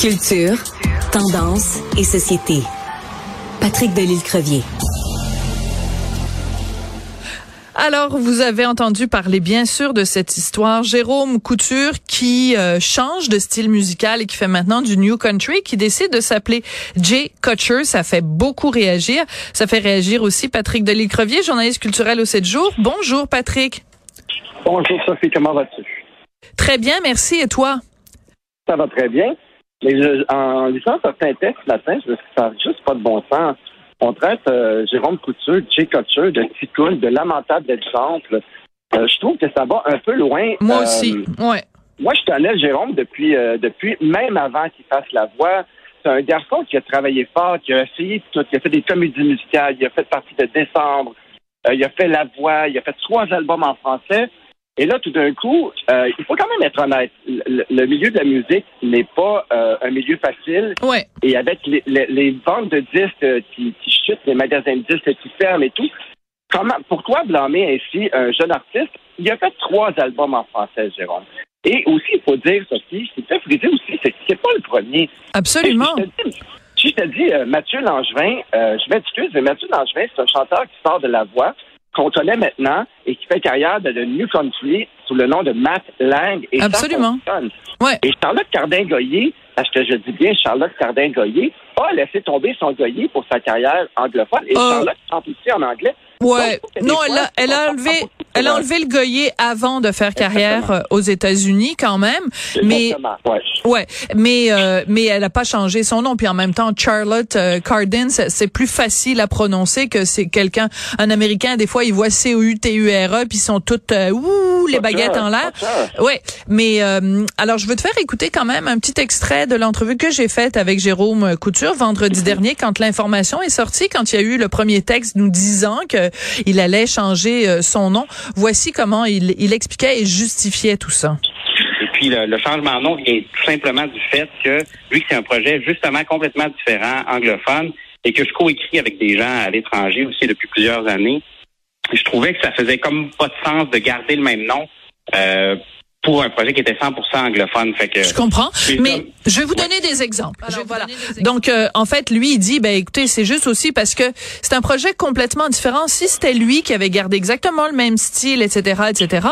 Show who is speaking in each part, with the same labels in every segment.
Speaker 1: Culture, tendance et société. Patrick Delisle-Crevier.
Speaker 2: Alors, vous avez entendu parler bien sûr de cette histoire. Jérôme Couture qui euh, change de style musical et qui fait maintenant du New Country, qui décide de s'appeler Jay Couture. Ça fait beaucoup réagir. Ça fait réagir aussi Patrick Delisle-Crevier, journaliste culturel au 7 jours. Bonjour Patrick.
Speaker 3: Bonjour Sophie, comment vas-tu?
Speaker 2: Très bien, merci. Et toi?
Speaker 3: Ça va très bien. Mais je, en lisant certains textes ce matin, je me suis dit, ça n'a juste pas de bon sens. On traite euh, Jérôme Couture, Jay Couture, de ticoun, de lamentable exemple. Euh, je trouve que ça va un peu loin.
Speaker 2: Moi
Speaker 3: Euh,
Speaker 2: aussi. Ouais.
Speaker 3: Moi, je connais Jérôme depuis, euh, depuis même avant qu'il fasse la voix. C'est un garçon qui a travaillé fort, qui a essayé tout, qui a fait des comédies musicales, il a fait partie de Décembre, euh, il a fait la voix, il a fait trois albums en français. Et là, tout d'un coup, euh, il faut quand même être honnête. Le, le milieu de la musique n'est pas euh, un milieu facile.
Speaker 2: Ouais.
Speaker 3: Et avec les, les, les ventes de disques euh, qui, qui chutent, les magasins de disques qui ferment et tout, comment, pourquoi blâmer ainsi un jeune artiste? Il a fait trois albums en français, Jérôme. Et aussi, il faut dire, Sophie, c'est fait friser aussi, c'est c'est pas le premier.
Speaker 2: Absolument.
Speaker 3: Si je te dis Mathieu Langevin, je m'excuse, mais Mathieu Langevin, c'est un chanteur qui sort de la voix, qu'on connaît maintenant et qui fait carrière de le New Country sous le nom de Matt Lang. Et
Speaker 2: Absolument. Ouais.
Speaker 3: Et Charlotte Cardin-Goyer, parce que je dis bien Charlotte Cardin-Goyer, a laissé tomber son Goyer pour sa carrière anglophone. Et
Speaker 2: Euh.
Speaker 3: Charlotte chante aussi en anglais.
Speaker 2: Ouais.
Speaker 3: Donc,
Speaker 2: Non,
Speaker 3: fois,
Speaker 2: elle a, elle a enlevé,
Speaker 3: pas
Speaker 2: elle a enlevé le goyer avant de faire carrière euh, aux États-Unis quand même. Mais
Speaker 3: ouais.
Speaker 2: Ouais, mais euh, mais elle a pas changé son nom. Puis en même temps, Charlotte euh, Cardin, c'est plus facile à prononcer que c'est quelqu'un, un Américain. Des fois, ils voient C O U T U R E, puis ils sont toutes euh, ouh les baguettes en l'air. Ouais, mais euh, alors je veux te faire écouter quand même un petit extrait de l'entrevue que j'ai faite avec Jérôme Couture vendredi dernier, quand l'information est sortie, quand il y a eu le premier texte nous disant que il allait changer euh, son nom. Voici comment il, il expliquait et justifiait tout ça.
Speaker 4: Et puis le, le changement de nom vient tout simplement du fait que lui, c'est un projet justement complètement différent, anglophone, et que je coécris avec des gens à l'étranger aussi depuis plusieurs années. Je trouvais que ça faisait comme pas de sens de garder le même nom euh, pour un projet qui était 100% anglophone. Fait que
Speaker 2: Je comprends, mais
Speaker 4: comme-
Speaker 2: je vais vous donner des exemples. Alors, voilà. Donc, euh, en fait, lui, il dit, ben écoutez, c'est juste aussi parce que c'est un projet complètement différent. Si c'était lui qui avait gardé exactement le même style, etc., etc.,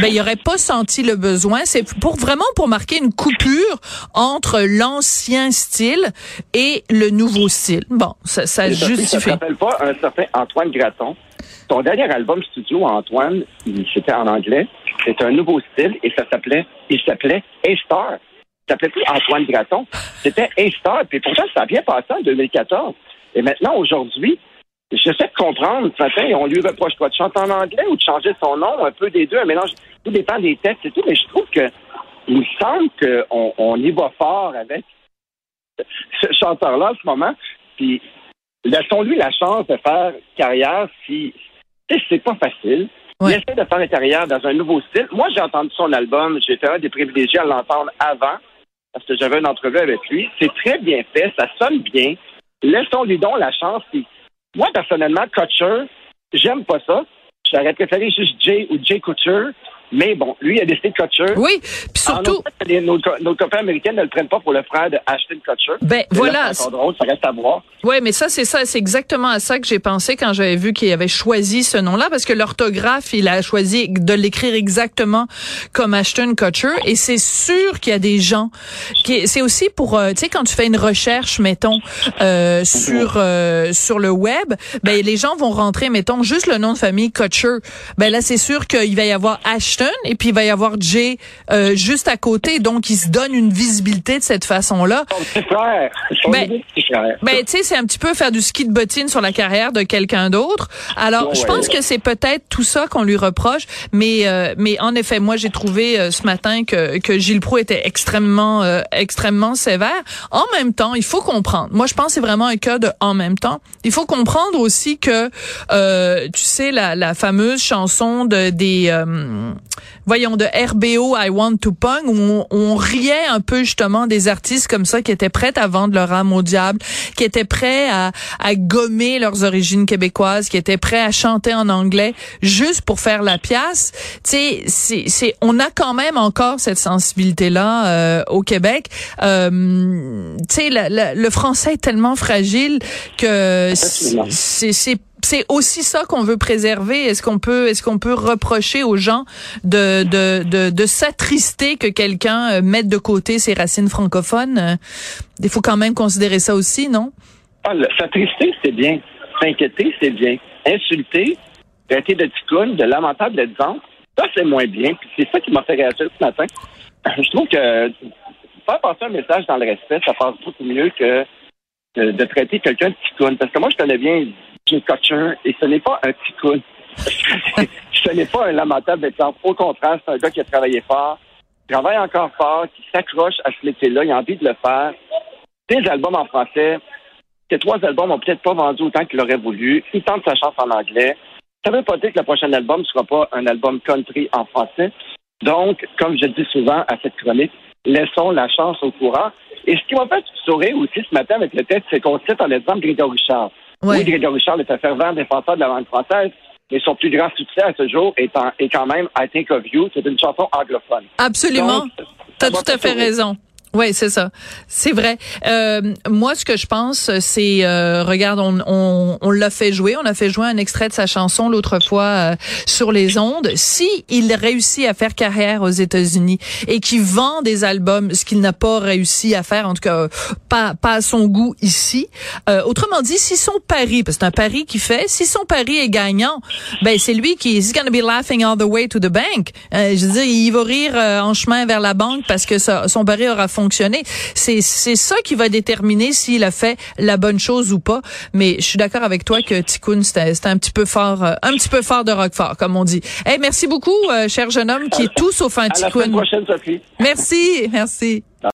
Speaker 2: ben il aurait pas senti le besoin. C'est pour vraiment pour marquer une coupure entre l'ancien style et le nouveau style. Bon, ça, ça
Speaker 3: Ça
Speaker 2: justifie.
Speaker 3: te rappelle pas un certain Antoine Graton? Son dernier album studio, Antoine, c'était en anglais. C'était un nouveau style et ça s'appelait, il s'appelait A-Star. Il s'appelait plus Antoine Graton. C'était A-Star. Puis pourtant, ça a bien passé en 2014. Et maintenant, aujourd'hui, j'essaie de comprendre. Ce matin, on lui reproche quoi? De chanter en anglais ou de changer son nom? Un peu des deux, un mélange. Tout dépend des textes et tout. Mais je trouve que, il me semble qu'on on y va fort avec ce chanteur-là en ce moment. Puis laissons-lui la chance de faire carrière si c'est pas facile.
Speaker 2: Ouais.
Speaker 3: Il essaie de faire une carrière dans un nouveau style. Moi, j'ai entendu son album. J'ai été un des privilégiés à l'entendre avant parce que j'avais une entrevue avec lui. C'est très bien fait. Ça sonne bien. Laissons-lui donc la chance. Moi, personnellement, Couture, j'aime pas ça. J'aurais préféré juste Jay ou Jay Couture. Mais bon, lui, il a décidé de Couture.
Speaker 2: Oui, puis surtout,
Speaker 3: les- nos, co- nos copains américains ne le prennent pas pour le frère de Ashton Kutcher.
Speaker 2: ben voilà.
Speaker 3: là, C'est drôle, ça reste à voir.
Speaker 2: Oui, mais ça, c'est ça, c'est exactement à ça que j'ai pensé quand j'avais vu qu'il avait choisi ce nom-là, parce que l'orthographe, il a choisi de l'écrire exactement comme Ashton Kutcher, et c'est sûr qu'il y a des gens qui, c'est aussi pour, euh, tu sais, quand tu fais une recherche, mettons, euh, sur euh, sur le web, ben les gens vont rentrer, mettons, juste le nom de famille Kutcher. Ben là, c'est sûr qu'il va y avoir Ashton Ashton et puis il va y avoir Jay euh, juste à côté. Donc, il se donne une visibilité de cette façon-là. Ben. Ben, tu sais, c'est un petit peu faire du ski de bottine sur la carrière de quelqu'un d'autre. Alors,
Speaker 3: Ouais,
Speaker 2: je
Speaker 3: ouais.
Speaker 2: pense que c'est peut-être tout ça qu'on lui reproche. Mais, euh, mais en effet, moi, j'ai trouvé euh, ce matin que, que Gilles Proulx était extrêmement, euh, extrêmement sévère. En même temps, il faut comprendre. Moi, je pense que c'est vraiment un cas de en même temps. Il faut comprendre aussi que, euh, tu sais, la, la fameuse chanson de des, euh, voyons, de RBO, I Want to Punk, où on, on riait un peu justement des artistes comme ça qui étaient prêts à vendre leur âme au diable, qui étaient prêts à, à gommer leurs origines québécoises, qui étaient prêts à chanter en anglais juste pour faire la pièce. Tu sais, c'est, c'est, on a quand même encore cette sensibilité-là euh, au Québec. Euh, tu sais, le français est tellement fragile que c'est, c'est aussi ça qu'on veut préserver. Est-ce qu'on peut, est-ce qu'on peut reprocher aux gens de de de, de s'attrister que quelqu'un euh, mette de côté ses racines francophones? Euh, Il faut quand même considérer ça aussi, non?
Speaker 3: Ah, S'attrister, c'est bien. S'inquiéter, c'est bien. Insulter, traiter de ticoune, de lamentable d'exemple, ça, c'est moins bien. Puis c'est ça qui m'a fait réagir ce matin. Je trouve que faire passer un message dans le respect, ça passe beaucoup mieux que de, de traiter quelqu'un de ticoune. Parce que moi, je connais bien Kutcher et ce n'est pas un ticoune. ce n'est pas un lamentable exemple. Au contraire, c'est un gars qui a travaillé fort, qui travaille encore fort, qui s'accroche à ce métier-là, il a envie de le faire. Des albums en français, ces trois albums n'ont peut-être pas vendu autant qu'il aurait voulu. Il tente sa chance en anglais. Ça ne veut pas dire que le prochain album ne sera pas un album country en français. Donc, comme je dis souvent à cette chronique, laissons la chance au courant. Et ce qui m'a fait sourire aussi ce matin avec le texte, c'est qu'on cite en exemple Grégory Charles. Oui, Grégory Charles est un fervent défenseur de la langue française, mais son plus grand succès à ce jour est, en- est quand même I Think of You. C'est une chanson anglophone.
Speaker 2: Absolument.
Speaker 3: Ça m'a
Speaker 2: tout à fait raison. Oui, c'est ça. C'est vrai. Euh, moi, ce que je pense, c'est, euh, regarde, on, on, on l'a fait jouer. On a fait jouer un extrait de sa chanson l'autre fois euh, sur les ondes. Si il réussit à faire carrière aux États-Unis et qu'il vend des albums, ce qu'il n'a pas réussi à faire, en tout cas pas, pas à son goût ici. euh, autrement dit, si son pari, parce que c'est un pari qu'il fait, si son pari est gagnant, ben c'est lui qui is gonna be laughing all the way to the bank. Euh, je veux il va rire euh, en chemin vers la banque parce que son pari aura C'est c'est ça qui va déterminer s'il a fait la bonne chose ou pas. Mais je suis d'accord avec toi que Tikkun c'était un petit peu fort, euh, un petit peu fort de Roquefort, comme on dit. Hey, merci beaucoup, euh, cher jeune homme qui est tout sauf un Tikkun. Merci, merci.